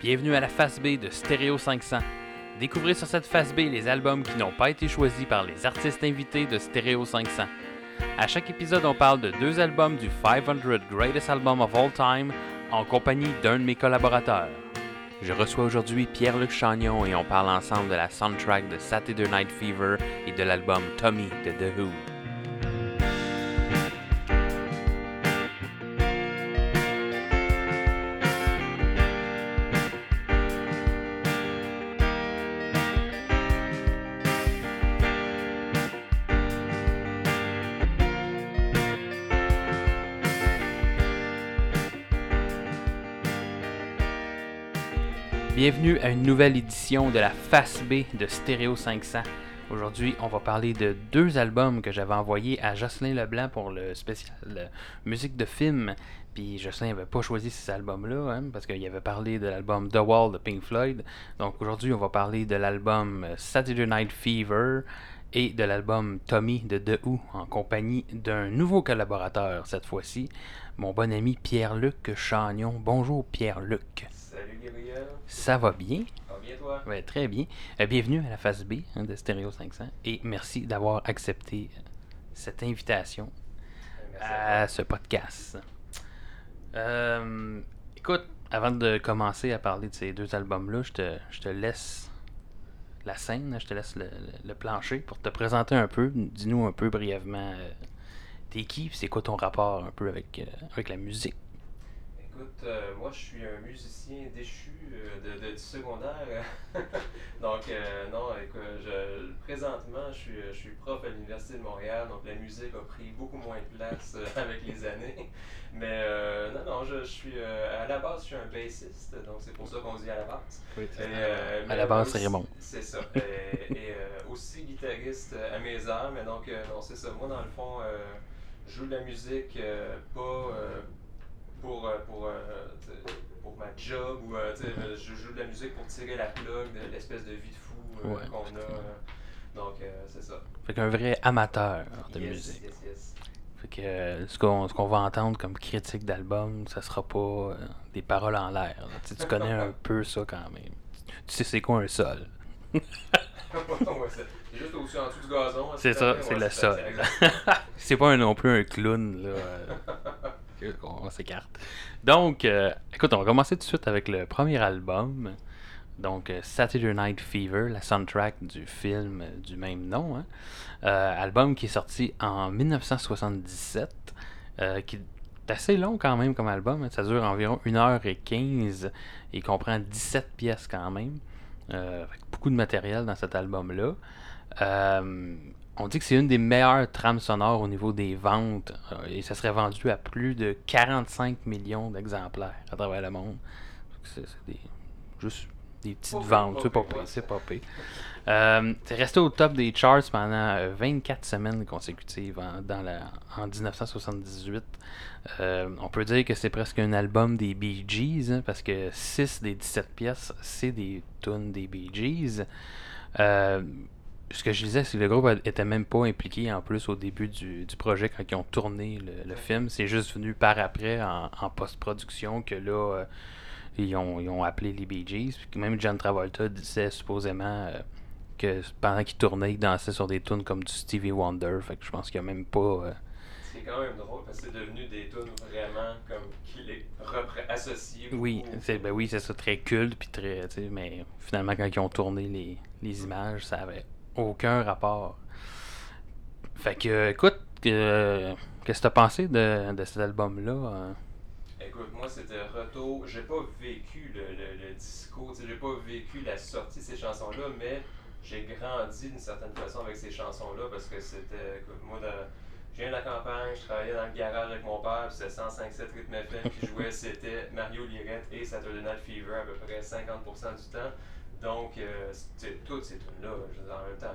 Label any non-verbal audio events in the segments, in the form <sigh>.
Bienvenue à la face B de Stereo 500. Découvrez sur cette face B les albums qui n'ont pas été choisis par les artistes invités de Stereo 500. À chaque épisode, on parle de deux albums du 500 Greatest Album of All Time en compagnie d'un de mes collaborateurs. Je reçois aujourd'hui Pierre-Luc Chagnon et on parle ensemble de la soundtrack de Saturday Night Fever et de l'album Tommy de The Who. Bienvenue à une nouvelle édition de la face B de Stereo 500. Aujourd'hui, on va parler de deux albums que j'avais envoyés à Jocelyn Leblanc pour le spécial musique de film. Puis Jocelyn n'avait pas choisi ces albums-là, hein, parce qu'il avait parlé de l'album The Wall de Pink Floyd. Donc aujourd'hui, on va parler de l'album Saturday Night Fever et de l'album Tommy de The Who en compagnie d'un nouveau collaborateur cette fois-ci, mon bon ami Pierre-Luc Chagnon. Bonjour Pierre-Luc. Ça va bien? Ça va bien toi? Ouais, très bien. Euh, bienvenue à la phase B hein, de Stereo 500 et merci d'avoir accepté euh, cette invitation Merci à ce podcast. Euh, écoute, avant de commencer à parler de ces deux albums-là, je te, je te laisse la scène, je te laisse le, le- le plancher pour te présenter un peu. Dis-nous un peu brièvement euh, t'es qui, c'est quoi ton rapport un peu avec, euh, avec la musique? Écoute, euh, moi je suis un musicien déchu euh, de, de- du secondaire. <laughs> donc, euh, non, écoute, je, présentement je suis, je suis prof à l'Université de Montréal, donc la musique a pris beaucoup moins de place euh, <laughs> avec les années. Mais euh, non, non, je, je suis euh, à la base je suis un bassiste, donc c'est pour ça qu'on dit à la base. Et, euh, à la base, c'est Raymond. C'est ça. Et, et, euh, aussi guitariste à mes heures, mais donc, euh, non, c'est ça. Moi, dans le fond, euh, je joue de la musique euh, pas euh, pour, euh, pour, euh, t'sais, pour ma job ou euh, euh, je joue de la musique pour tirer la plug de l'espèce de vie de fou euh, Ouais, qu'on a. euh. donc, euh, c'est ça. Fait qu'un vrai amateur de Yes, musique. Yes, yes. Fait que euh, ce qu'on ce qu'on va entendre comme critique d'album, ça sera pas euh, des paroles en l'air. Tu connais un <laughs> peu ça quand même. Tu sais c'est quoi un sol? <laughs> C'est juste au-dessus, en dessous du gazon. C'est ça, c'est le sol. <laughs> c'est pas un- non plus un clown là. On, s'écarte. Donc, euh, écoute, on va commencer tout de suite avec le premier album. Donc, euh, Saturday Night Fever, la soundtrack du film du même nom. hein. Euh, album qui est sorti en 1977, euh, qui est assez long quand même comme album. hein. Ça dure environ 1h15 et comprend 17 pièces quand même. Avec beaucoup de matériel dans cet album-là. Euh, on dit que c'est une des meilleures trames sonores au niveau des ventes euh, et ça serait vendu à plus de 45 millions d'exemplaires à travers le monde. C'est des, juste des petites ventes, c'est pas pire, pire, ouais. c'est pas pire. Euh, c'est resté au top des charts pendant euh, 24 semaines consécutives en, dans la, en 1978. Euh, on peut dire que c'est presque un album des Bee Gees, hein, parce que 6 des 17 pièces, c'est des tunes des Bee Gees. Euh, ce que je disais, c'est que le groupe était même pas impliqué en plus au début du, du projet quand ils ont tourné le, le film. C'est juste venu par après en, en post-production que là, euh, ils, ont, ils ont appelé les Bee Gees. Puis même John Travolta disait supposément euh, que pendant qu'il tournait, il dansait sur des tunes comme du Stevie Wonder. Fait que je pense qu'il n'y a même pas. euh, C'est quand même drôle parce que c'est devenu des tunes vraiment comme qu'il est associé. Oui, c'est ben oui, c'est ça, très culte, puis très, mais finalement quand ils ont tourné les, les images, ça avait aucun rapport. Fait que, écoute, qu'est-ce que t'as pensé de, de cet album-là? euh? Écoute, moi c'était retour. J'ai pas vécu le, le, le disco, tu sais, j'ai pas vécu la sortie de ces chansons-là, mais j'ai grandi d'une certaine façon avec ces chansons-là parce que c'était. Écoute, moi, de- je viens de la campagne, je travaillais dans le garage avec mon père, c'était 105.7 rythme FM qui jouait, c'était Mario Lirette et Saturday Night Fever à peu près 50% du temps. Donc, euh, toutes ces tunes-là, je veux dire, en même temps,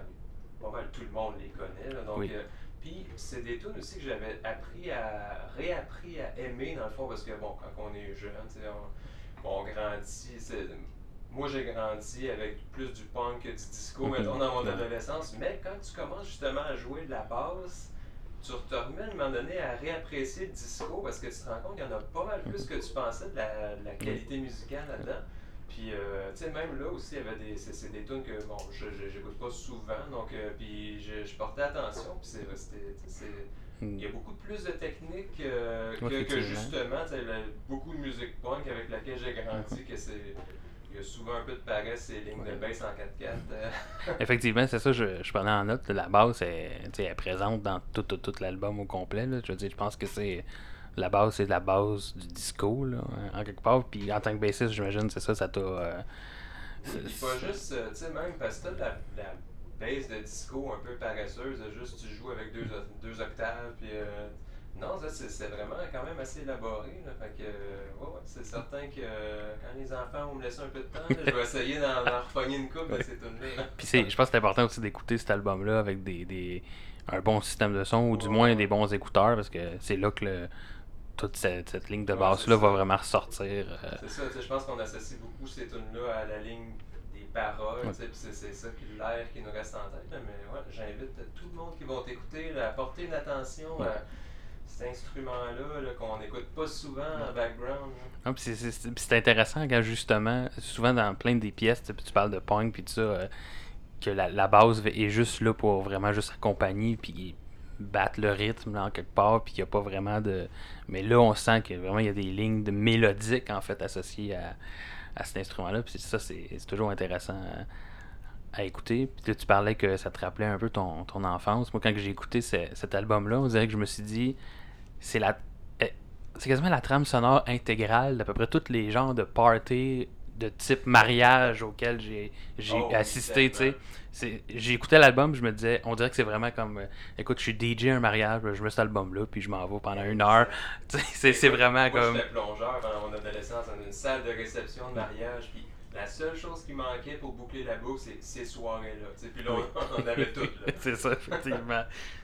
pas mal tout le monde les connaît. là. donc, Oui. euh, puis c'est des tunes aussi que j'avais appris à réappris à aimer dans le fond parce que bon quand on est jeune, on, on grandit. Moi j'ai grandi avec plus du punk que du disco mettons, dans mon adolescence, mais quand tu commences justement à jouer de la basse, tu te remets à un moment donné à réapprécier le disco parce que tu te rends compte qu'il y en a pas mal plus que tu pensais de la, de la qualité musicale là-dedans. Puis, euh, tu sais, même là aussi, il y avait des, c'est, c'est des tunes que, bon, je, je- j'écoute pas souvent, donc, euh, puis je, je portais attention, puis c'est, c'était, c'est, il y a beaucoup plus de techniques euh, que, Ouais, que justement, tu sais, la- beaucoup de musique punk avec laquelle j'ai grandi, que c'est, il y a souvent un peu de paresse, ces lignes de bass en 4-4. euh. <laughs> Effectivement, c'est ça, je, je prenais en note. La basse sais, elle est présente dans tout, tout, tout l'album au complet. là. Je veux dire, je pense que c'est. La base, c'est la base du disco, là, en quelque part. Puis en tant que bassiste, j'imagine, c'est ça, ça t'a. euh, c'est- pas juste, euh, tu sais, même parce que t'as la, la bass de disco un peu paresseuse, juste tu joues avec deux, deux octaves, puis euh, non, ça c'est vraiment quand même assez élaboré, là, fait que, euh, ouais, ouais, c'est certain que euh, quand les enfants vont me laisser un peu de temps, là, je vais essayer d'en repogner une coupe de ces tunes-là. <laughs> Puis c'est, je pense que c'est important aussi d'écouter cet album-là avec des, des, un bon système de son ou du Ouais, moins des bons écouteurs parce que c'est là que le- toute cette, cette ligne de basse-là va vraiment ressortir. euh, C'est ça, je pense qu'on associe beaucoup ces tunes-là à la ligne des paroles, Ouais. c'est- ça qui l'air qui nous reste en tête. Mais ouais, j'invite tout le monde qui va t'écouter à porter une attention à cet instrument-là là, qu'on n'écoute pas souvent en background. là. Ah, c'est- intéressant quand justement, souvent dans plein des pièces, tu parles de punk puis tout ça, euh, que la, la base est juste là pour vraiment juste accompagner puis battre le rythme là, en quelque part, puis qu'il n'y a pas vraiment de. Mais là, on sent que vraiment il y a des lignes de mélodiques en fait associées à, à cet instrument-là, puis ça, c'est toujours intéressant à, écouter. Puis là, tu parlais que ça te rappelait un peu ton, ton enfance. Moi, quand j'ai écouté ce- cet album-là, on dirait que je me suis dit, c'est la euh, c'est quasiment la trame sonore intégrale d'à peu près tous les genres de party de type mariage auquel j'ai j'ai Oh oui, assisté, tu sais. écouté l'album, je me disais, on dirait que c'est vraiment comme, euh, écoute, je suis DJ à un mariage, je mets cet album-là, puis je m'en vais pendant une heure. <laughs> C'est vraiment Moi, comme... j'étais plongeur pendant mon adolescence dans une salle de réception de mariage, puis la seule chose qui manquait pour boucler la boucle, c'est ces soirées-là. Puis là, on, on avait tout. Là. <laughs> c'est ça, effectivement. <laughs>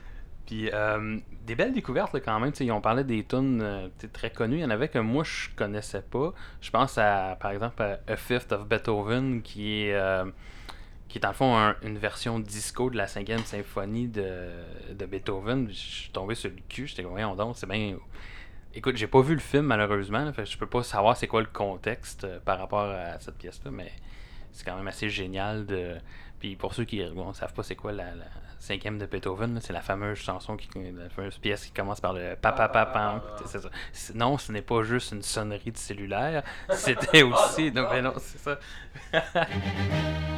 Puis euh, des belles découvertes là, quand même. tu sais, Ils ont parlé des tunes euh, très connues. Il y en avait que moi je connaissais pas. Je pense à par exemple à A Fifth of Beethoven qui est euh, qui est le fond un- une version disco de la cinquième symphonie de, de Beethoven. Je suis tombé sur le cul. J'étais comme voyons donc, c'est bien. Écoute, j'ai pas vu le film malheureusement. Là, je peux pas savoir c'est quoi le contexte euh, par rapport à cette pièce-là, mais c'est quand même assez génial de. Puis pour ceux qui ne savent pas c'est quoi la cinquième de Beethoven, c'est la fameuse chanson, qui, la fameuse pièce qui commence par le papa. C'est- Non, ce n'est pas juste une sonnerie de cellulaire, <laughs> c'était aussi. non, non, mais non, c'est ça. <laughs>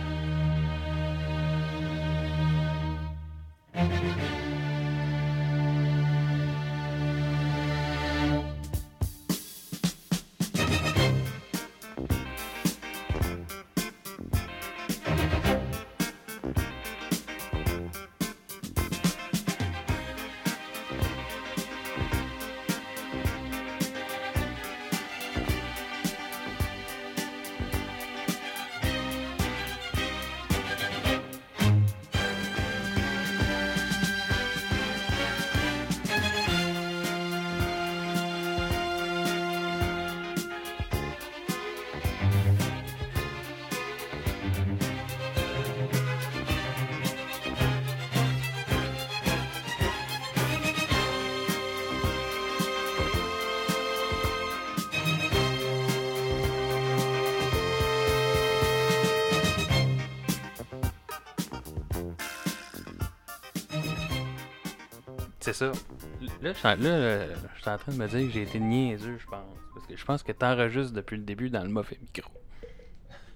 Là, je suis en- là, je suis en train de me dire que j'ai été niaiseux, je pense. Parce que je pense que t'enregistres depuis le début dans le mauvais micro.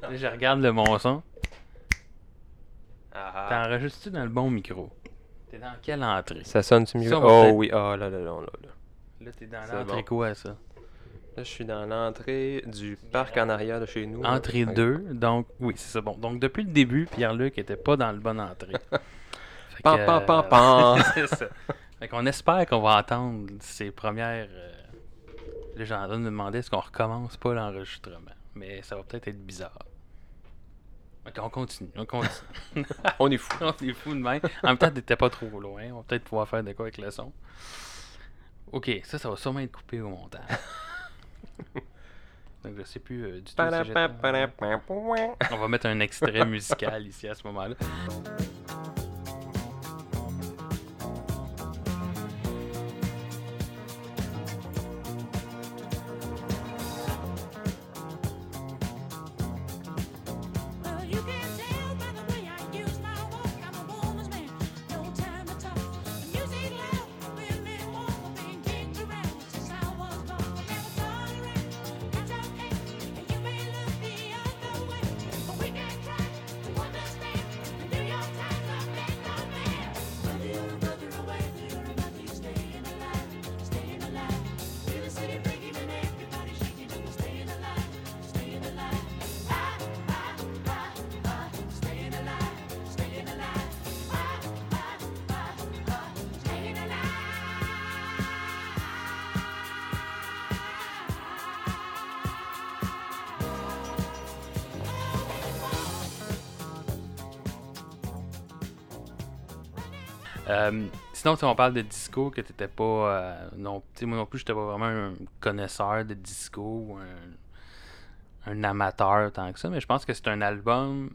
Là, je regarde le mon son. Ah, ah. T'enregistres-tu dans le bon micro? T'es dans quelle entrée? Ça sonne-tu mieux? Ça, oh oui, oh là là là là là. Là, t'es dans C'est l'entrée bon. quoi, ça? Là, je suis dans l'entrée du parc en arrière de chez nous. Entrée Fait- 2, donc oui, c'est ça. Bon, donc depuis le début, Pierre-Luc était pas dans le bon entrée. <laughs> Pam, pam, euh, pam. <laughs> c'est ça. Fait qu'on espère qu'on va entendre ces premières. euh, Là, j'ai en train de me demander est-ce qu'on recommence pas l'enregistrement. Mais ça va peut-être être bizarre. Ok, on continue, on continue. <laughs> On est fou. on est fou de même. En même temps, t'étais pas trop loin. On va peut-être pouvoir faire de quoi avec le son. Ok, ça, ça va sûrement être coupé au montage. <laughs> Donc, je sais plus euh, du tout. On va mettre un extrait musical ici à ce moment-là. Euh, sinon, si on parle de disco, que t'étais pas. euh, non, moi non plus, j'étais pas vraiment un connaisseur de disco ou un, un amateur tant que ça, mais je pense que c'est un album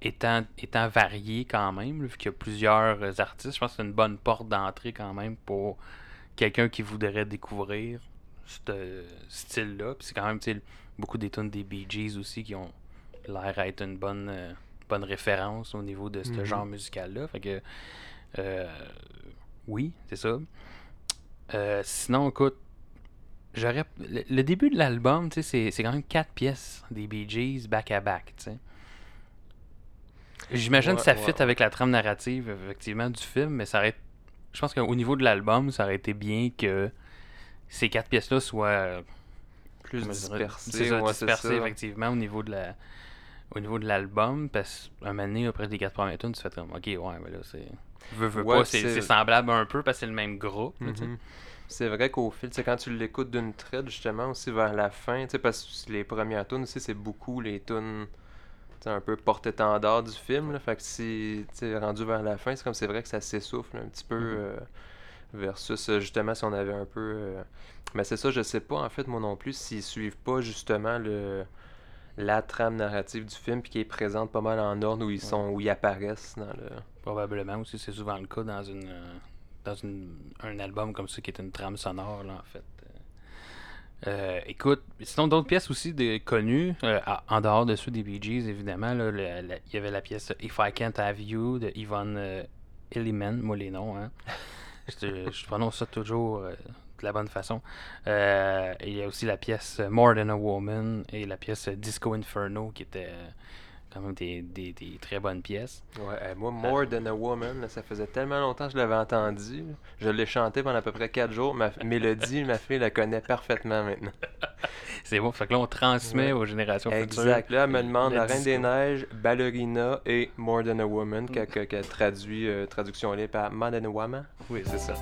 étant, étant varié quand même, vu qu'il y a plusieurs artistes. Je pense que c'est une bonne porte d'entrée quand même pour quelqu'un qui voudrait découvrir ce style-là. Puis c'est quand même beaucoup des tunes des Bee Gees aussi qui ont l'air à être une bonne, euh, bonne référence au niveau de ce Mhm. genre musical-là. Fait que, oui, c'est ça. Euh, sinon, écoute, j'aurais. Le, le début de l'album, tu sais, c'est- quand même quatre pièces des Bee Gees back à back, tu sais. J'imagine Ouais, que ça ouais, fit avec la trame narrative, effectivement, du film, mais ça aurait. Je pense qu'au niveau de l'album, ça aurait été bien que ces quatre pièces-là soient euh, Plus dirais, ouais, dispersées, ça. effectivement au niveau de la au niveau de l'album parce qu'un moment donné après les quatre premières tunes tu fais comme ok ouais mais là c'est veux, veux Ouais, pas c'est semblable un peu parce que c'est le même groupe. Mhm. C'est vrai qu'au fil, quand tu l'écoutes d'une traite, justement, aussi vers la fin, parce que les premières tunes aussi, c'est beaucoup les tunes, un peu porte-étendard du film, là. Fait que si, tu rendu vers la fin, c'est comme c'est vrai que ça s'essouffle un petit peu, Mhm. euh, versus, euh, justement, si on avait un peu... euh, Mais c'est ça, je sais pas, en fait, moi non plus, s'ils suivent pas, justement, le la trame narrative du film, puis qui est présente pas mal en ordre où ils sont, où ils apparaissent dans le... probablement aussi c'est souvent le cas dans une euh, dans une, un album comme ça qui est une trame sonore là en fait Euh, euh, écoute, sinon d'autres pièces aussi de, connues, euh, en dehors de ceux des Bee Gees, évidemment, il y avait la pièce If I Can't Have You de Yvonne euh, Elliman, moi les noms, hein. <laughs> je, prononce ça toujours de la bonne façon. Euh, il y a aussi la pièce More Than a Woman et la pièce Disco Inferno qui étaient euh, quand même des, des- des très bonnes pièces. Ouais, euh, moi, More Than a Woman, là, ça faisait tellement longtemps que je l'avais entendu. Je l'ai chanté pendant à peu près 4 jours. Ma mélodie, ma fille la connaît parfaitement maintenant. <laughs> C'est bon, fait que là on transmet Ouais. aux générations futures. Exact. Là, elle me demande La Reine des. Neiges, Ballerina et More Than a Woman, qu'elle que, que traduit, euh, traduction libre par More Than a Woman. Oui, c'est ça.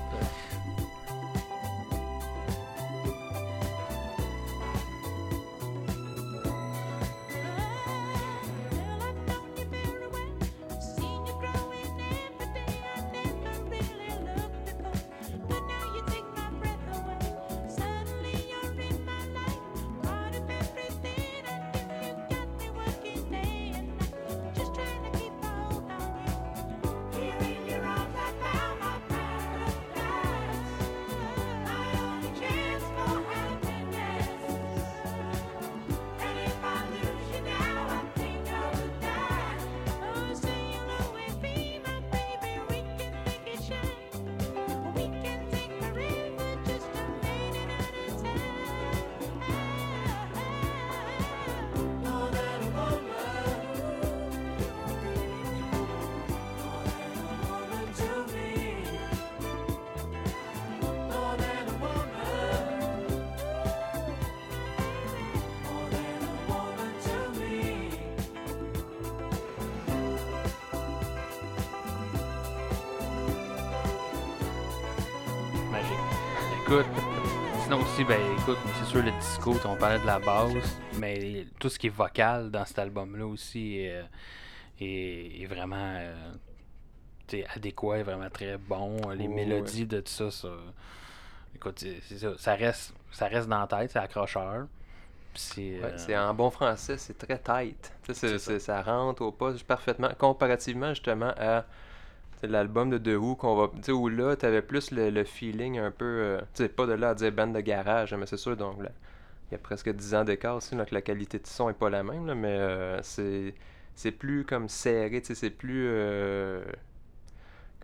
Écoute, sinon aussi, ben écoute, c'est sûr le disco, on parlait de la base, mais tout ce qui est vocal dans cet album-là aussi est, est- est vraiment euh, adéquat, est vraiment très bon. Les Ouais, mélodies de tout ça, ça écoute, c'est ça, ça reste, ça reste dans la tête, c'est accrocheur. C'est euh, c'est en bon français, c'est très tight. Ça. ça rentre au poste parfaitement, comparativement justement à sais, l'album de The Who, qu'on va, tu sais, où là, tu avais plus le, le feeling un peu, euh, tu sais, pas de là à dire band de garage, mais c'est sûr, donc là, il y a presque 10 ans d'écart aussi, donc la qualité de son est pas la même, là, mais euh, c'est c'est plus comme serré, tu sais, c'est plus... euh,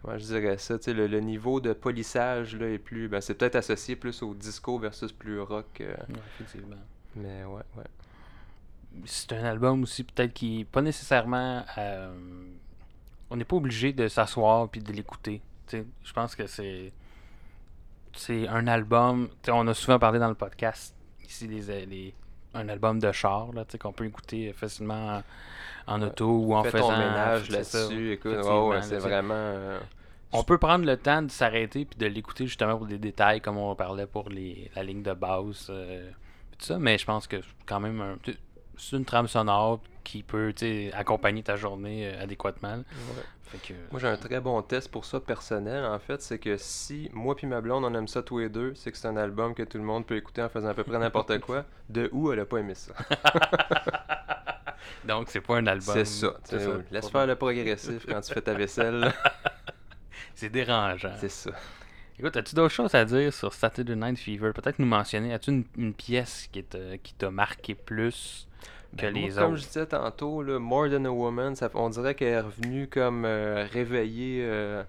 comment je dirais ça, tu sais, le, le niveau de polissage là, est plus... Ben, c'est peut-être associé plus au disco versus plus rock, euh, ouais, effectivement. mais ouais, ouais. c'est un album aussi peut-être qui pas nécessairement euh, on n'est pas obligé de s'asseoir puis de l'écouter je pense que c'est c'est un album on a souvent parlé dans le podcast ici les, les- un album de char là, qu'on peut écouter facilement en, en Ouais. auto ou en Fais faisant ton ménage là-dessus, écoute, ouais, c'est vraiment... euh, on peut prendre le temps de s'arrêter puis de l'écouter justement pour des détails comme on parlait pour les, la ligne de base euh, tout ça mais je pense que quand même un- c'est une trame sonore qui peut accompagner ta journée euh, adéquatement. là. Fait que, Moi, j'ai un très bon test pour ça personnel, en fait. C'est que si moi puis ma blonde, on aime ça tous les deux, c'est que c'est un album que tout le monde peut écouter en faisant à peu près n'importe quoi. De où elle a pas aimé ça? <laughs> Donc, c'est pas un album. C'est ça. Laisse faire le progressif quand tu fais ta vaisselle. <laughs> C'est dérangeant. c'est ça. Écoute, as-tu d'autres choses à dire sur Saturday Night Fever? Peut-être nous mentionner. As-tu une, une pièce qui t'a qui t'a marqué plus? Que Ben, moi, Comme je disais tantôt, là, More Than a Woman, ça, on dirait qu'elle est revenue comme euh, réveiller euh,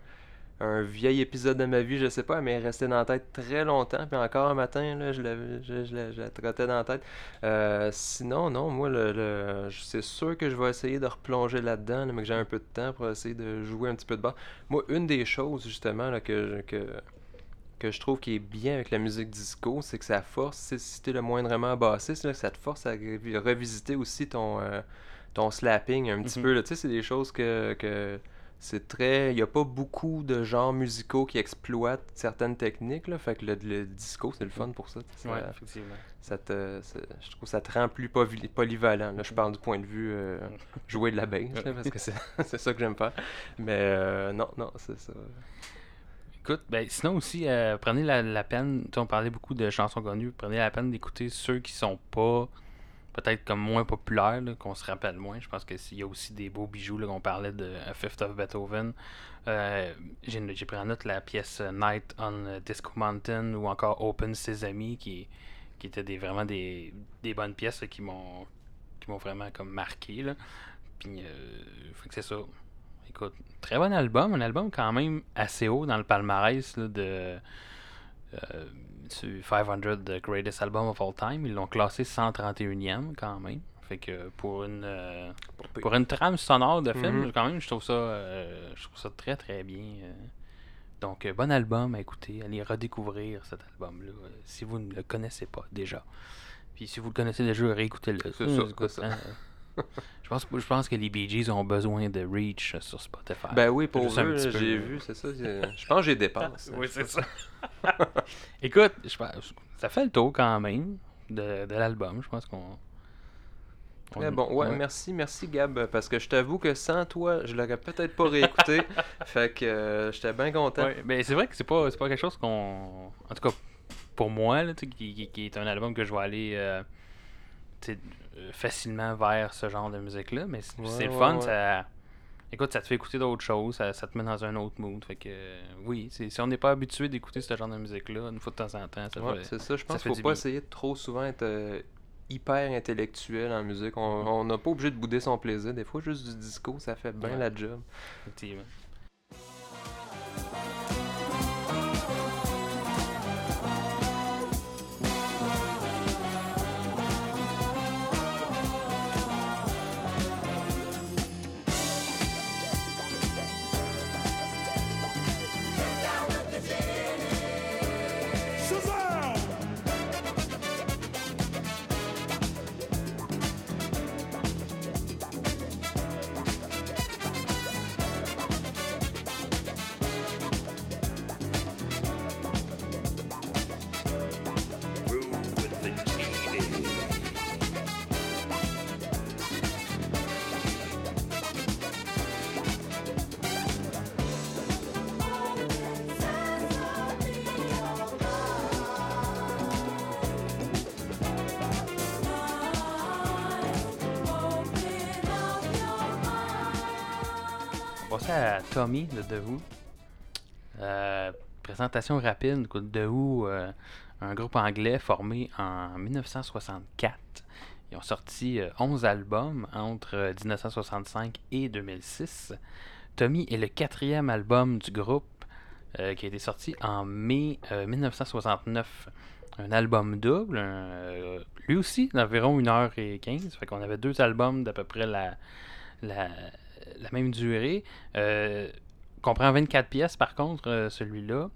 un vieil épisode de ma vie, je sais pas, mais elle est restée dans la tête très longtemps. Puis encore un matin, là, je, l'avais- je, je la, je la trottais dans la tête. Euh, sinon, non, moi, le, le- je- c'est sûr que je vais essayer de replonger là-dedans, là, mais que j'ai un peu de temps pour essayer de jouer un petit peu de bas. Moi, une des choses, justement, là, que, que, que je trouve qui est bien avec la musique disco, c'est que ça force, si- t'es le moindrement bassiste, là, ça te force à revi- revisiter aussi ton, euh, ton slapping un petit Mhm. peu. Tu sais, c'est des choses que, que c'est très. Il n'y a pas beaucoup de genres musicaux qui exploitent certaines techniques. Là, fait que le, le disco, c'est le fun pour ça. sais, Ouais, ça- effectivement. ça te, ça- je trouve que ça te rend plus poly- polyvalent. Là, je parle du point de vue euh, <laughs> jouer de la bass, là, parce que c'est <laughs> c'est ça que j'aime faire. Mais euh, non, non, c'est ça. Écoute, ben, sinon aussi, euh, prenez la, peine, on parlait beaucoup de chansons connues, prenez la peine d'écouter ceux qui sont pas, peut-être comme moins populaires, qu'on se rappelle moins. Je pense qu'il y a aussi des beaux bijoux, qu'on parlait de Fifth of Beethoven. Euh, J'ai pris en note la pièce Night on Disco Mountain ou encore Open Sesame, qui, qui étaient des, vraiment des, des bonnes pièces qui m'ont qui m'ont vraiment comme marqué. Là. Puis, euh, fait que c'est ça. Écoute, très bon album, un album quand même assez haut dans le palmarès là, de euh, sur 500 Greatest Album of All Time. Ils l'ont classé 131e quand même. Fait que pour une euh, pour une trame sonore de film, Mhm. quand même, je trouve ça euh, je trouve ça très très bien. euh. Donc bon album à écouter, allez redécouvrir cet album-là euh, si vous ne le connaissez pas déjà. Puis si vous le connaissez déjà, réécoutez-le. C'est ça, c'est ça. <laughs> je pense je pense que les Bee Gees ont besoin de reach euh, sur Spotify. Ben oui, pour eux, petit là, peu, j'ai vu, c'est ça. Je pense que j'ai dépasse. Oui, c'est ça. <laughs> Écoute, je pense, ça fait le tour quand même de, de l'album. Je pense qu'on. Très bon. Ouais, merci, merci Gab, parce que je t'avoue que sans toi, je l'aurais peut-être pas réécouté. <laughs> fait que euh, j'étais bien content. Ouais, ben c'est vrai que c'est pas, c'est pas quelque chose qu'on. En tout cas, pour moi, là, qui, qui- qui est un album que je vais aller tu sais, euh, facilement vers ce genre de musique-là. Mais c'est Ouais, le fun, ouais. ça. Écoute, ça te fait écouter d'autres choses, ça, ça te met dans un autre mood. Fait que, euh, oui, si on n'est pas habitué d'écouter ce genre de musique-là, une fois de temps en temps, ça fait- c'est ça. Je pense qu'il faut du pas bien. essayer de trop souvent être euh, hyper intellectuel en musique. On n'a pas obligé de bouder son plaisir. Des fois, juste du disco, ça fait bien la job. Effectivement. À Tommy de The. Euh, présentation rapide. The euh, un groupe anglais formé en 1964. Ils ont sorti euh, 11 albums entre euh, 1965 et 2006. Tommy est le quatrième album du groupe euh, qui a été sorti en mai euh, 1969. Un album double, euh, lui aussi d'environ 1h15. Fait avait deux albums d'à peu près la, la même durée. Euh, comprend 24 pièces par contre, euh, celui-là.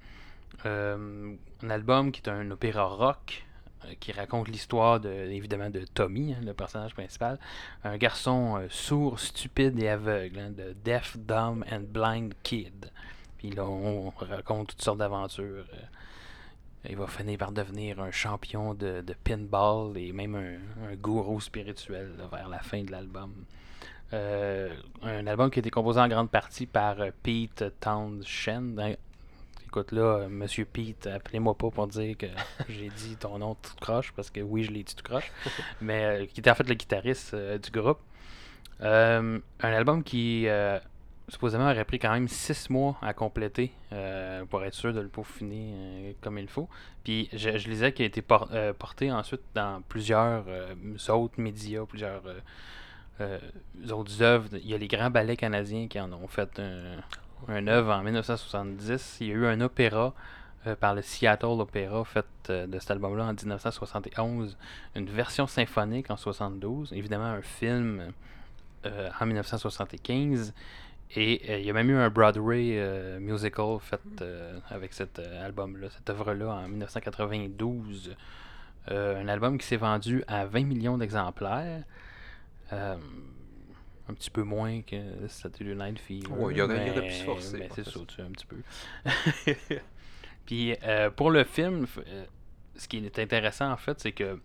Euh, un album qui est un opéra rock euh, qui raconte l'histoire de, évidemment de Tommy, hein, le personnage principal. Un garçon euh, sourd, stupide et aveugle, hein, de Deaf, Dumb and Blind Kid. Puis là, on raconte toutes sortes d'aventures. euh, il va finir par devenir un champion de, pinball et même un, gourou spirituel vers la fin de l'album. Euh, un album qui a été composé en grande partie par euh, Pete Townshend. Écoute là, euh, Monsieur Pete, appelez-moi pas pour dire que <laughs> j'ai dit ton nom tout croche, parce que oui, je l'ai dit tout croche. <laughs> Mais euh, qui était en fait le guitariste euh, du groupe. Un album qui supposément aurait pris quand même six mois à compléter euh, pour être sûr de le peaufiner euh, comme il faut. Puis je, je lisais qu'il a été por- euh, porté ensuite dans plusieurs autres médias, plusieurs euh, œuvres. Il y a les grands ballets canadiens qui en ont fait un, œuvre en 1970. Il y a eu un opéra euh, par le Seattle Opera fait euh, de cet album-là en 1971, une version symphonique en 72, évidemment un film en 1975. Et il y a même eu un Broadway musical fait avec cet album-là, cette œuvre-là en 1992. Euh, un album qui s'est vendu à 20 millions d'exemplaires. Euh, un petit peu moins que Saturday Night Fever. Ouais, il il aurait mais- pu se forcer, mais c'est ça, tu un petit peu. <laughs> Puis euh, pour le film, euh, ce qui est intéressant en fait, c'est que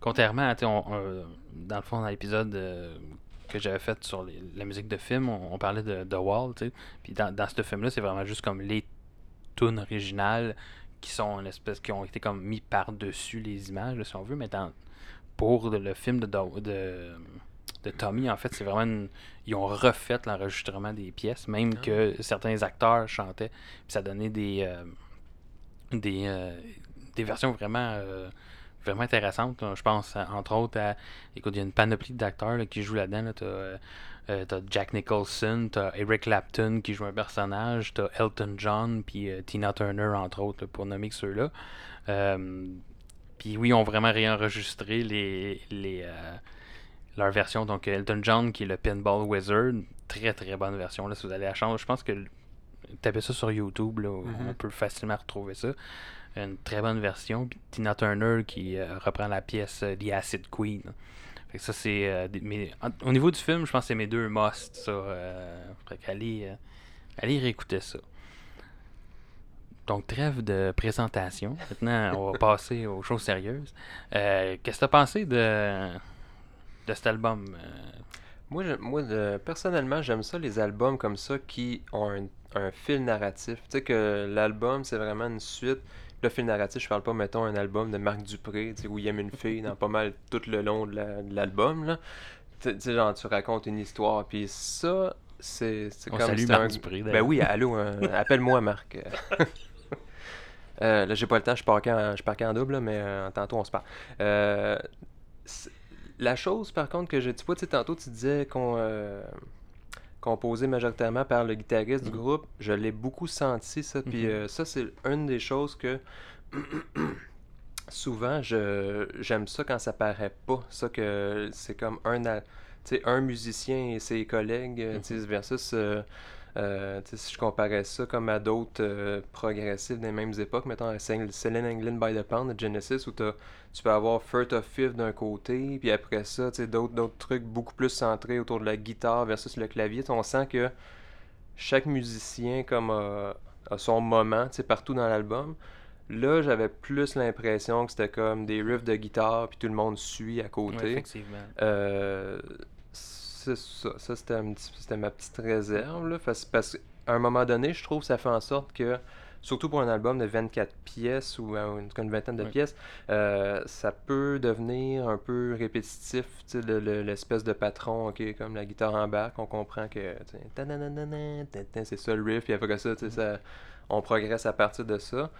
contrairement à, on- on- dans le fond, dans l'épisode que j'avais fait sur les- la musique de film, on, on parlait de The Wall, tu sais. Puis dans, dans ce film-là, c'est vraiment juste comme les tunes originales qui sont une espèce qui ont été comme mis par-dessus les images, là, si on veut, mais dans- pour le, film de, de Tommy, en fait, c'est vraiment une- ils ont refait l'enregistrement des pièces, même Ah. que certains acteurs chantaient, puis ça donnait des euh, des, euh, des versions vraiment euh, vraiment intéressantes. là. Je pense entre autres à écoute, il y a une panoplie d'acteurs qui jouent là-dedans. Là. T'as, t'as Jack Nicholson, t'as Eric Clapton qui joue un personnage, t'as Elton John, puis Tina Turner, entre autres, là, pour nommer que ceux-là. Puis oui, ils ont vraiment réenregistré les, les, leur version. Donc Elton John, qui est le Pinball Wizard, très très bonne version. Là, si vous allez à la chambre, je pense que tapez ça sur YouTube, là, Mhm. on peut facilement retrouver ça. Une très bonne version. Puis Tina Turner qui euh, reprend la pièce euh, The Acid Queen. Fait que ça, c'est. euh, mes- au niveau du film, je pense que c'est mes deux musts. Ça, fait qu'allez, euh, allez réécouter ça. Donc, trêve de présentation. Maintenant, on va <laughs> passer aux choses sérieuses. Qu'est-ce que tu as pensé de, de cet album euh? Moi, je- moi de- personnellement, j'aime ça, les albums comme ça qui ont un, un fil narratif. Tu sais que l'album, c'est vraiment une suite. Le fil narratif, je parle pas, mettons, un album de Marc Dupré, tu sais, où il aime une fille dans pas mal tout le long de la- l'album, là. Tu sais, genre, tu racontes une histoire, puis ça, c'est comme... salue c'est Marc un- Dupré, Ben oui, allô, euh, <laughs> appelle-moi, Marc. Euh, là, j'ai pas le temps, je pars en, je en double, là, mais euh, tantôt, on se parle. Euh, la chose, par contre, que je dis pas, tu sais, tantôt, tu disais qu'on euh, composé majoritairement par le guitariste du Mhm. groupe, je l'ai beaucoup senti, ça. Puis Mhm. euh, ça, c'est une des choses que <clears throat> souvent, je j'aime ça quand ça paraît pas. Ça, que c'est comme un, a- tu sais, un musicien et ses collègues, euh, tu sais, versus. euh, euh, si je comparais ça comme à d'autres euh, progressifs des mêmes époques, mettons à England by the Pound de Genesis, où tu peux avoir Firth of Fifth d'un côté, puis après ça, d'autres d'autres trucs beaucoup plus centrés autour de la guitare versus le clavier. On sent que chaque musicien comme a, a son moment, partout dans l'album. Là, j'avais plus l'impression que c'était comme des riffs de guitare, puis tout le monde suit à Ouais, côté. effectivement. Euh, c'est ça, ça c'était, petit- ma petite réserve. Là, parce, parce qu'à un moment donné, je trouve que ça fait en sorte que, surtout pour un album de 24 pièces ou euh, en tout cas une vingtaine de pièces, euh, ça peut devenir un peu répétitif. sais, le- le- l'espèce de patron, ok, comme la guitare en bac, on comprend que c'est ça le riff, puis après ça, sais, ça, on progresse à partir de ça.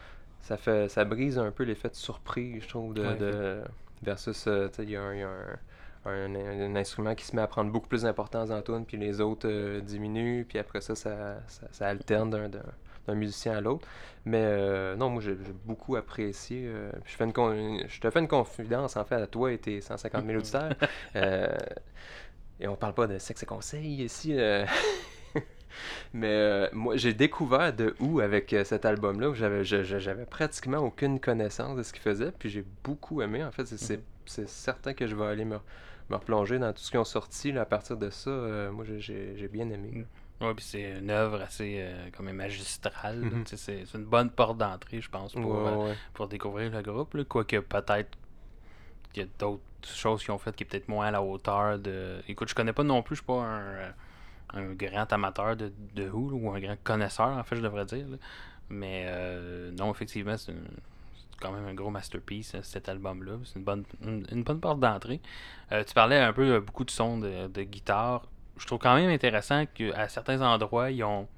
Ça fait, ça brise un peu l'effet de surprise, je trouve, de, Ouais, de- versus, euh, tu sais, il y a un- il y a un un, un instrument qui se met à prendre beaucoup plus d'importance dans tune, puis les autres euh, diminuent, puis après ça, ça, ça, ça alterne d'un, musicien à l'autre. Mais euh, non, moi, j'ai, beaucoup apprécié. euh, je, fais une con- je te fais une confidence, en fait, à toi et tes 150 000 auditeurs. <laughs> Et on parle pas de sexe et conseil ici. <laughs> Mais euh, moi, j'ai découvert de où avec euh, cet album-là, où j'avais, j'avais pratiquement aucune connaissance de ce qu'il faisait, puis j'ai beaucoup aimé. En fait, c'est, c'est- Mhm. c'est certain que je vais aller me, me replonger dans tout ce qu'ils ont sorti là, à partir de ça. euh, moi, j'ai, j'ai- j'ai bien aimé. Ouais, puis c'est une œuvre assez euh, comme magistrale. Mhm. Sais, C'est une bonne porte d'entrée, je pense, pour, Ouais, euh, ouais. pour découvrir le groupe. là. Quoique peut-être qu'il y a d'autres choses qu'ils ont faites qui est peut-être moins à la hauteur de. Écoute, je connais pas non plus, je suis pas un, euh, un grand amateur de, de Who, ou un grand connaisseur, en fait, je devrais dire. là. Mais euh, non, effectivement, c'est une- quand même un gros masterpiece, hein, cet album-là. C'est une bonne, une, une bonne porte d'entrée. Euh, tu parlais un peu euh, beaucoup de sons de, de guitare. Je trouve quand même intéressant qu'à certains endroits, ils ont,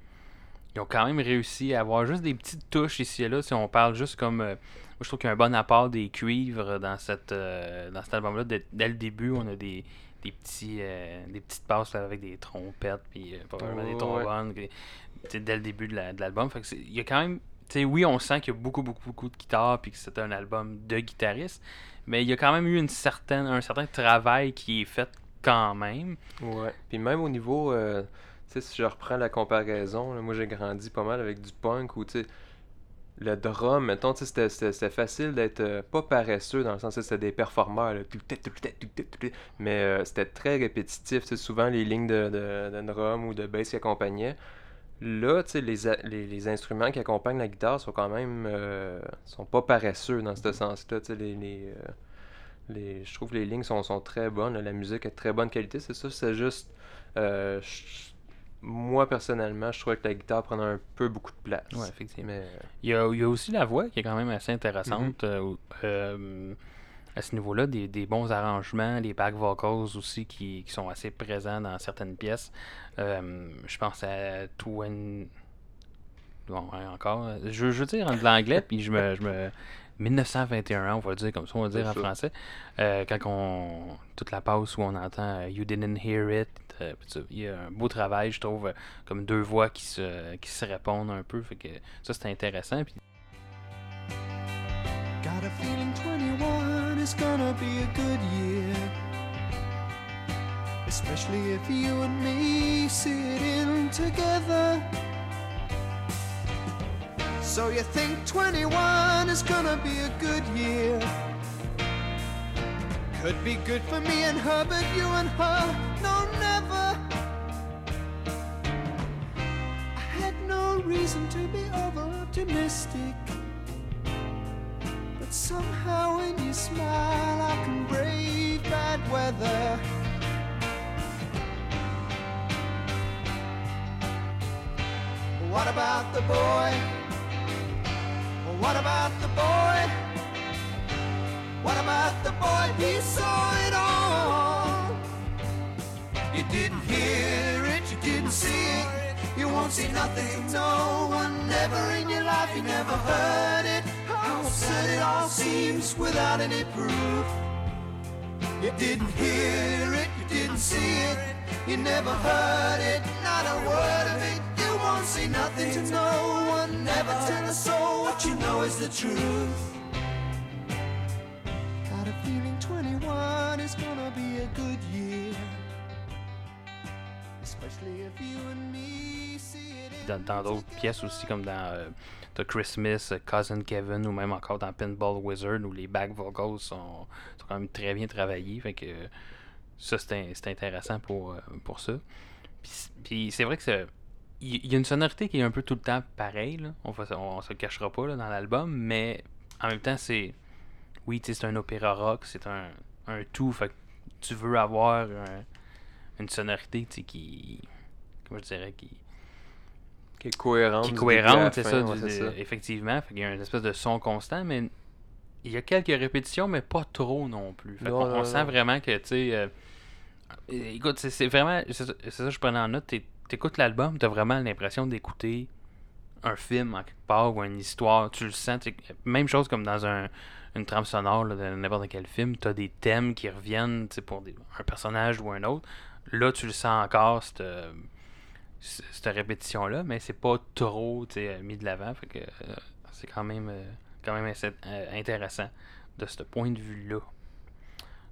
ils ont quand même réussi à avoir juste des petites touches ici et là. Si on parle juste comme. euh, moi, je trouve qu'il y a un bon apport des cuivres dans, cette, euh, dans cet album-là. Dès, dès le début, on a des, des, petits, euh, des petites passes avec des trompettes, puis euh, probablement des trombones. dès le début de la- de l'album. Fait que c'est- il y a quand même. Tu sais, oui, on sent qu'il y a beaucoup, beaucoup, beaucoup de guitares, puis que c'est un album de guitaristes. Mais il y a quand même eu une certaine, un certain travail qui est fait quand même. Ouais. Puis même au niveau, euh, si je reprends la comparaison, moi j'ai grandi pas mal avec du punk sais, le drum, mettons, c'était- c'était facile d'être euh, pas paresseux dans le sens que c'était des performeurs, mais c'était très répétitif, souvent les lignes de, de, de drum ou de bass qui accompagnaient. Là, tu sais, les, les, les instruments qui accompagnent la guitare sont quand même, euh, sont pas paresseux dans ce sens-là, les... les euh, les, je trouve que les lignes sont, sont très bonnes, la musique est de très bonne qualité, c'est ça, c'est juste. euh, moi personnellement, je trouvais que la guitare prenait un peu beaucoup de place. Ouais, effectivement. Mais Il y a, il y a aussi la voix qui est quand même assez intéressante euh, à ce niveau-là. Des, des bons arrangements, les back vocals aussi qui, qui sont assez présents dans certaines pièces. Euh, je pense à Twen. Bon, ouais, encore. Je, je veux dire en de l'anglais, puis je me, je me. 1921, on va le dire comme ça, on va le dire en ça. français. Euh, quand on. Toute la pause où on entend euh, You didn't hear it. euh, Il y a un beau travail, je trouve, comme deux voix qui se, qui se répondent un peu. Fait que ça, c'est intéressant. Puis Got a feeling 21 is gonna be a good year. Especially if you and me sit in together. So you think 21 is gonna be a good year? Could be good for me and her, but you and her, no, never. I had no reason to be over optimistic. But somehow when you smile, I can brave bad weather. What about the boy? What about the boy? What about the boy? He saw it all. You didn't hear it, you didn't see it. You won't see nothing, no one, never in your life, you never heard it. Absurd it all seems without any proof. You didn't hear it, you didn't see it, you never heard it, not a word of it. You won't see nothing to no one, never tell a soul what you know is the truth. Dans d'autres pièces aussi, comme dans euh, The Christmas, euh, Cousin Kevin, ou même encore dans Pinball Wizard, où les back vocals sont, quand même très bien travaillés. Fait que ça, c'est in- c'est intéressant pour, euh, pour ça. Puis c'est vrai que il y a une sonorité qui est un peu tout le temps pareille. On, va, on, se le cachera pas dans l'album, mais en même temps, c'est. Oui, c'est un opéra rock, c'est un, un tout. Fait que tu veux avoir une sonorité qui. Comment je dirais qui qui est cohérente. qui est cohérente, c'est ça, ouais, effectivement. Fait qu'il y a une espèce de son constant, mais il y a quelques répétitions, mais pas trop non plus. Fait Non, on non, sent vraiment que, tu sais, euh, écoute, c'est vraiment, c'est ça, que je prenais en note, t'é- t'écoutes l'album, t'as vraiment l'impression d'écouter un film en quelque part ou une histoire, tu le sens, même chose comme dans un, une trame sonore là, de n'importe quel film, t'as des thèmes qui reviennent, pour des- un personnage ou un autre. Là, tu le sens encore, cette, cette répétition-là, mais c'est pas trop mis de l'avant. Fait que euh, c'est quand même, euh, quand même euh, intéressant de ce point de vue-là.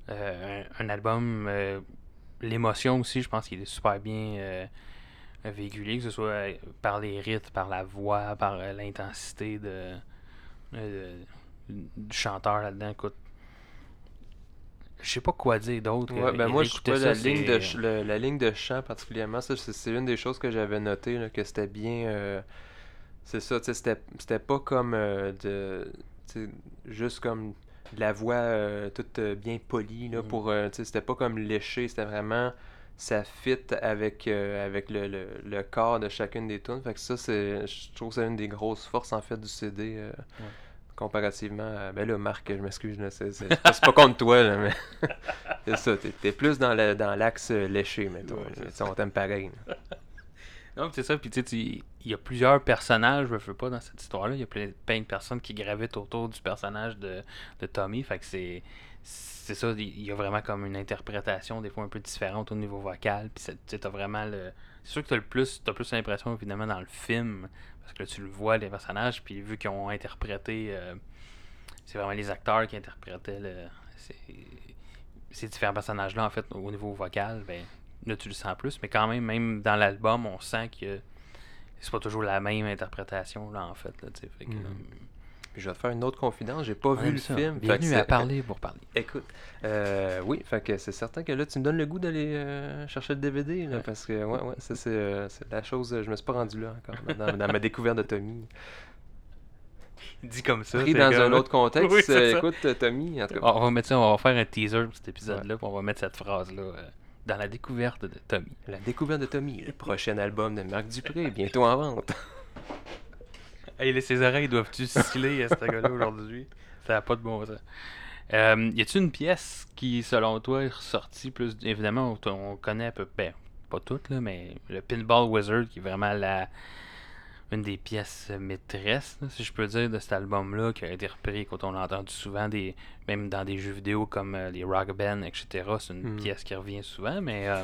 Un, album, l'émotion aussi, je pense qu'il est super bien véhiculé, que ce soit par les rythmes, par la voix, par l'intensité de, du chanteur là-dedans. Je sais pas quoi dire d'autre. Ouais, ben Euh, moi, je trouvais la, ligne de, ch- le- la ligne de chant particulièrement, ça, c'est c'est une des choses que j'avais noté, là, que c'était bien. euh, c'est ça, c'était c'était pas comme euh, de. juste comme de la voix euh, toute euh, bien polie, là, Mhm. pour. euh, c'était pas comme léché, c'était vraiment. Ça fit avec, euh, avec le, le, le corps de chacune des tunes. Fait que ça, c'est. Je trouve que c'est une des grosses forces, en fait, du CD. euh, comparativement à. Ben là, Marc, je m'excuse, c'est pas, contre toi, là, mais. <laughs> c'est ça, t'es plus dans le- dans l'axe euh, léché. Ouais, mais tu sais, on t'aime pareil. Donc, <laughs> c'est ça. Puis, tu sais, il y a plusieurs personnages, je veux pas, dans cette histoire-là. Il y a plein, plein de personnes qui gravitent autour du personnage de, de Tommy. Fait que c'est. C'est ça, il y a vraiment comme une interprétation, des fois un peu différente au niveau vocal. Puis, tu vraiment le. C'est sûr que t'as le plus, t'as plus l'impression, évidemment, dans le film. Parce que là, tu le vois, les personnages. Puis, vu qu'ils ont interprété. euh, c'est vraiment les acteurs qui interprétaient le, ces, différents personnages-là, en fait, au niveau vocal. Ben, là, tu le sens plus, mais quand même, même dans l'album, on sent que c'est pas toujours la même interprétation, là, en fait. Là, fait que, Mhm. euh, Puis je vais te faire une autre confidence, j'ai pas on vu le ça. film. Bienvenue à parler pour parler. <laughs> Écoute, euh, oui, fait que c'est certain que là, tu me donnes le goût d'aller euh, chercher le DVD, là, Ouais. parce que, ouais, ouais, ça, c'est euh, c'est la chose, je me suis pas rendu là encore, dans, dans ma découverte de Tommy. Dit comme ça. Pris dans comme- un autre contexte, <laughs> Oui, euh, écoute, Tommy, en tout cas, On va mettre ça, on va faire un teaser pour cet épisode-là, puis on va mettre cette phrase-là euh, dans la découverte de Tommy. la découverte de Tommy, le prochain album de Marc Dupré, bientôt en vente. <laughs> Hey, ses oreilles doivent-tu sciller à ce gars-là aujourd'hui? Ça n'a pas de bon sens. Euh, y a-tu une pièce qui, selon toi, est ressortie plus. Évidemment, on, on connaît à peu près. Pas toutes, là, mais le Pinball Wizard, qui est vraiment la. Une des pièces maîtresses, là, si je peux dire, de cet album-là, qui a été repris quand on l'a entendu souvent, des, même dans des jeux vidéo comme euh, les Rock Band, etc. C'est une Hmm. pièce qui revient souvent, mais. euh,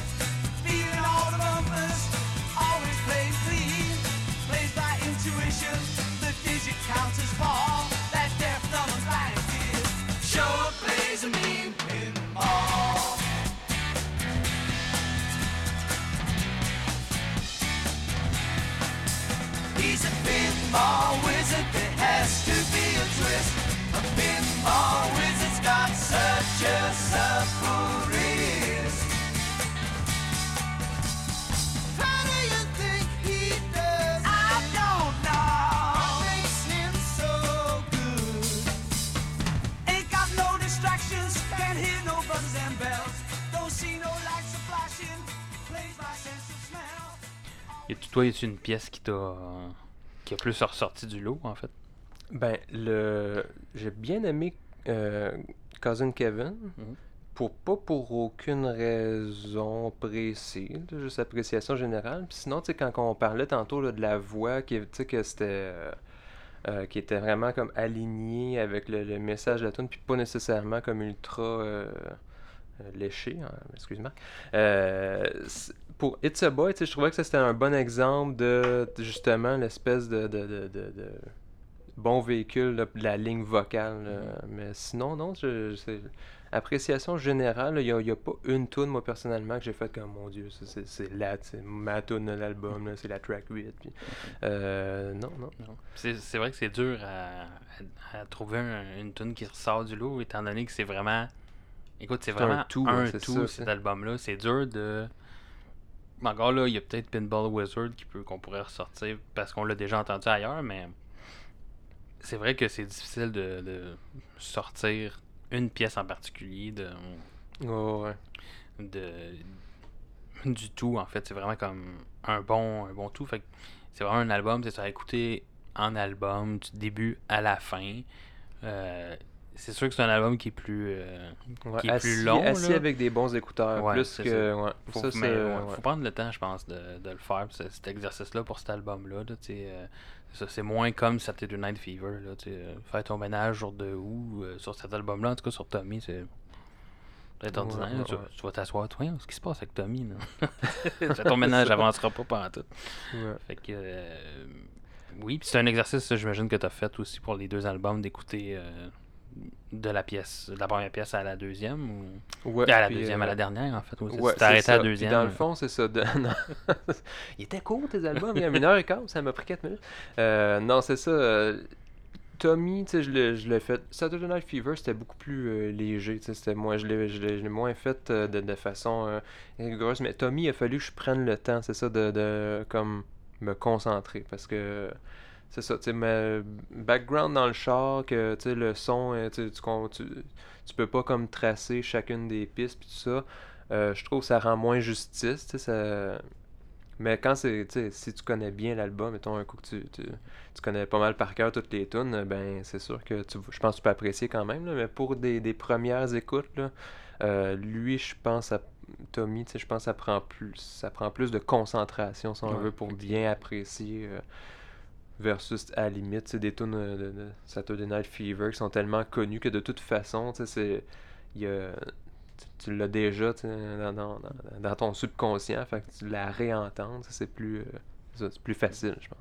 Ball. That sure plays a mean pinball. He's a pinball toi, y a-tu une pièce qui t'a. qui a plus ressorti du lot, en fait? Ben, le... j'ai bien aimé euh, Cousin Kevin. Mhm. Pour, pas pour aucune raison précise, juste appréciation générale. Puis sinon, tu sais, quand on parlait tantôt là, de la voix, qui, tu sais, que c'était. euh, euh, qui était vraiment comme aligné avec le, le message de la tune, puis pas nécessairement comme ultra léché, hein, excuse-moi. Euh, pour It's a Boy, je trouvais que ça, c'était un bon exemple de, justement l'espèce de, de, de, de- de bon véhicule là, de la ligne vocale. là. Mais sinon, non, je, je- c'est- appréciation générale, il n'y a, pas une tune moi personnellement que j'ai fait comme mon dieu, c'est la, c'est ma tune de l'album, c'est la track 8. Puis, euh, non, non. Non. C'est vrai que c'est dur à, à- à trouver un- une tune qui ressort du lot, étant donné que c'est vraiment. Écoute, c'est un vraiment tout, un c'est tout, cet album-là. C'est dur de. Encore là, il y a peut-être Pinball Wizard qui peut qu'on pourrait ressortir parce qu'on l'a déjà entendu ailleurs, mais c'est vrai que c'est difficile de, de sortir une pièce en particulier de, Oh, ouais. de du tout en fait. C'est vraiment comme un bon un bon tout. Fait c'est vraiment un album c'est ça à écouter en album du début à la fin. Euh, c'est sûr que c'est un album qui est plus euh, Ouais, qui est assis, plus long, assis là. avec des bons écouteurs, Ouais, plus que... Ouais, faut, ça, mais prendre le temps je pense de, de le faire ce- cet exercice là pour cet album là, euh, ça, c'est moins comme Saturday Night Fever. Là, euh, faire ton ménage jour de euh, sur cet album-là, en tout cas sur Tommy, c'est Ouais, ordinaire. tu, vas t'asseoir, toi, ce qui se passe avec Tommy. Là? <laughs> <laughs> Ton ménage, avancera pas pendant tout. Fait que. oui, c'est un exercice, j'imagine, que tu as fait aussi pour les deux albums, d'écouter de la pièce, de la première pièce à la deuxième, ou Ouais, à la deuxième, euh, à la dernière, en fait. ou Ouais, tu arrêté à la Puis deuxième. Dans le fond, c'est ça. de-. <laughs> Il était court, tes albums. Il y a une heure et quart, ça m'a pris 4 minutes. Euh, non, c'est ça. euh, Tommy, tu sais, je l'ai je l'ai fait. Saturday Night Fever, c'était beaucoup plus euh, léger. tu sais, C'était moi, je l'ai moins fait euh, de, de façon euh, rigoureuse. Mais Tommy, il a fallu que je prenne le temps, c'est ça, de, de comme me concentrer. Parce que c'est ça, tu sais, mais background dans le char, que tu sais, le son, euh, tu, peux pas comme tracer chacune des pistes puis tout ça. Euh, je trouve que ça rend moins justice, tu sais, ça... Mais quand c'est, tu sais, si tu connais bien l'album, mettons un coup que tu, tu, tu connais pas mal par cœur toutes les tunes, ben c'est sûr que tu, je pense que tu peux apprécier quand même, là, mais pour des, des premières écoutes, là, euh, lui, je pense à Tommy, tu sais, je pense que ça prend plus, ça prend plus de concentration, si on Ouais, veut, pour bien apprécier. euh, versus à la limite, c'est des tunes euh, de, de Saturday Night Fever qui sont tellement connues que de toute façon, c'est tu, l'as déjà dans, dans, ton subconscient, fait que tu la réentends, c'est plus euh, c'est c'est plus facile, je pense.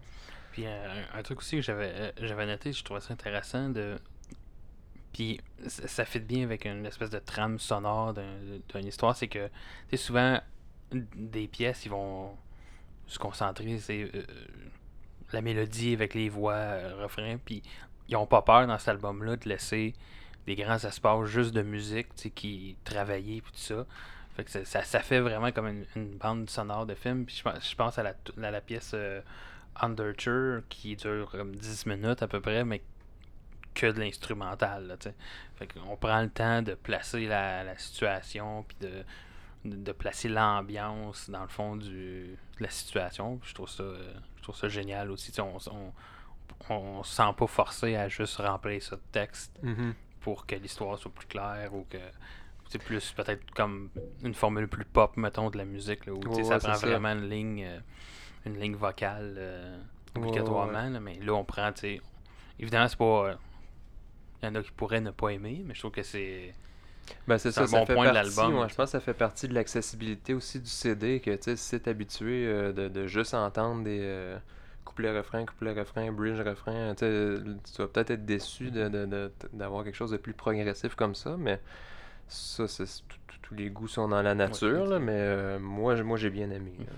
Puis euh, un, truc aussi que j'avais j'avais noté, je trouvais ça intéressant de. Puis ça, fit bien avec une espèce de trame sonore d'un- d'une histoire, c'est que sais, souvent des pièces ils vont se concentrer c'est la mélodie avec les voix, euh, refrains, puis ils ont pas peur dans cet album-là de laisser des grands espaces juste de musique, qui travaillait puis tout ça. Fait que ça, ça, fait vraiment comme une, bande sonore de film. Puis je je pense à la, la pièce euh, Underture qui dure comme 10 minutes à peu près, mais que de l'instrumental. Fait qu'on prend le temps de placer la, la situation, puis de, de, placer l'ambiance dans le fond du, de la situation. Je trouve ça, euh, trouve ça génial aussi. On, on, on se sent pas forcé à juste remplir ça de texte pour que l'histoire soit plus claire ou que c'est plus peut-être comme une formule plus pop mettons de la musique là, où Ouais, ça ouais, prend ça. vraiment une ligne euh, une ligne vocale euh, obligatoirement ouais. là, mais là on prend tu sais évidemment c'est pas euh, il y en a qui pourraient ne pas aimer mais je trouve que c'est Ben c'est ça, un ça bon fait point de partie, l'album, ouais, tu je pense que ça fait partie de l'accessibilité aussi du CD, que tu si t'es habitué euh, de, de juste entendre des euh, couplets refrains, couplets refrains, bridge refrains, tu vas peut-être être déçu de, de- de- d'avoir quelque chose de plus progressif comme ça, mais ça, tous les goûts sont dans la nature, là, mais euh, moi, moi j'ai bien aimé. là.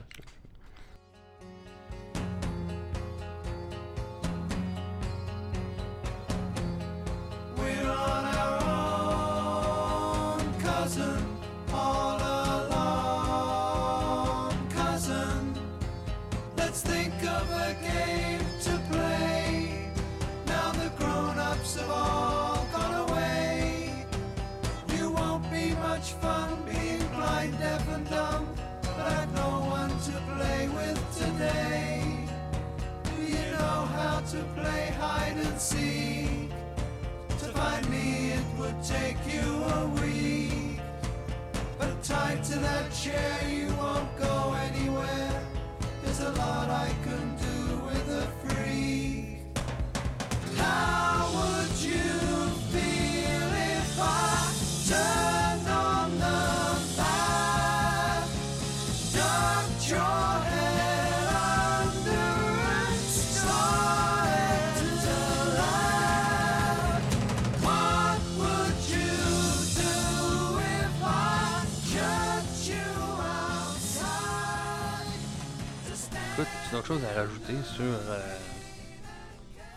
Chose à rajouter sur euh,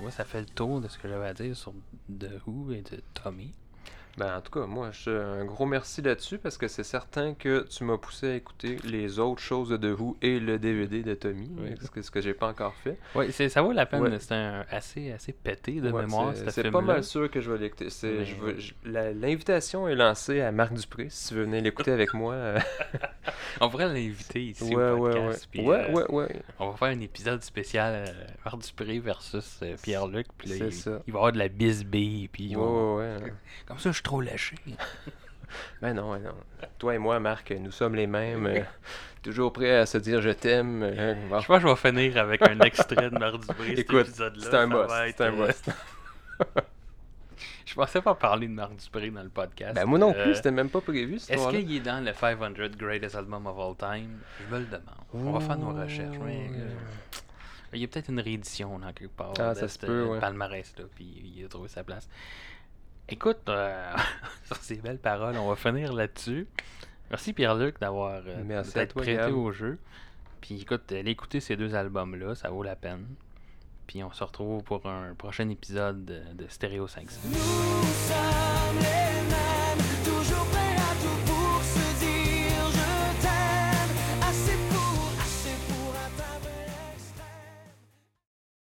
ouais ça fait le tour de ce que j'avais à dire sur The Who et de Tommy Ben, en tout cas, moi, je, un gros merci là-dessus parce que c'est certain que tu m'as poussé à écouter les autres choses de The Who et le DVD de Tommy, Oui. ce que, ce que j'ai pas encore fait. c'est ça vaut la peine Ouais. c'est un assez assez pété de Ouais, mémoire c'est- pas mal sûr que je vais l'écouter. L'invitation est lancée à Marc Dupré, si tu veux venir l'écouter avec moi. euh, <laughs> on pourrait l'inviter ici ouais, au ouais, ouais. podcast puis, ouais, euh. On va faire un épisode spécial euh, Marc Dupré versus euh, Pierre-Luc. Puis il, ça. il va y avoir de la bisbille. Puis ouais. Comme ça, je trop lâché. <laughs> Ben non, ben non. Toi et moi, Marc, nous sommes les mêmes. <laughs> euh, toujours prêts à se dire je t'aime. euh, bon. Je pense que je vais finir avec un extrait de Marc Dupré, cet Écoute, épisode-là. c'est un boss. C'est un euh, boss. <laughs> Je pensais pas parler de Marc Dupré dans le podcast. Ben moi non Euh, plus, c'était même pas prévu Est-ce qu'il est dans le 500 Greatest Album of All Time? Je me le demande. On va faire nos recherches. mais, euh, il y a peut-être une réédition dans quelque part Ah, de ça se peut, ouais. palmarès-là, puis il a trouvé sa place. Écoute, euh, <laughs> sur ces belles paroles, on va finir là-dessus. Merci Pierre-Luc d'avoir euh, prêté Gab. au jeu. Puis écoute, allez écouter ces deux albums-là, ça vaut la peine. Puis on se retrouve pour un prochain épisode de, de Stéréo 500. Nous sommes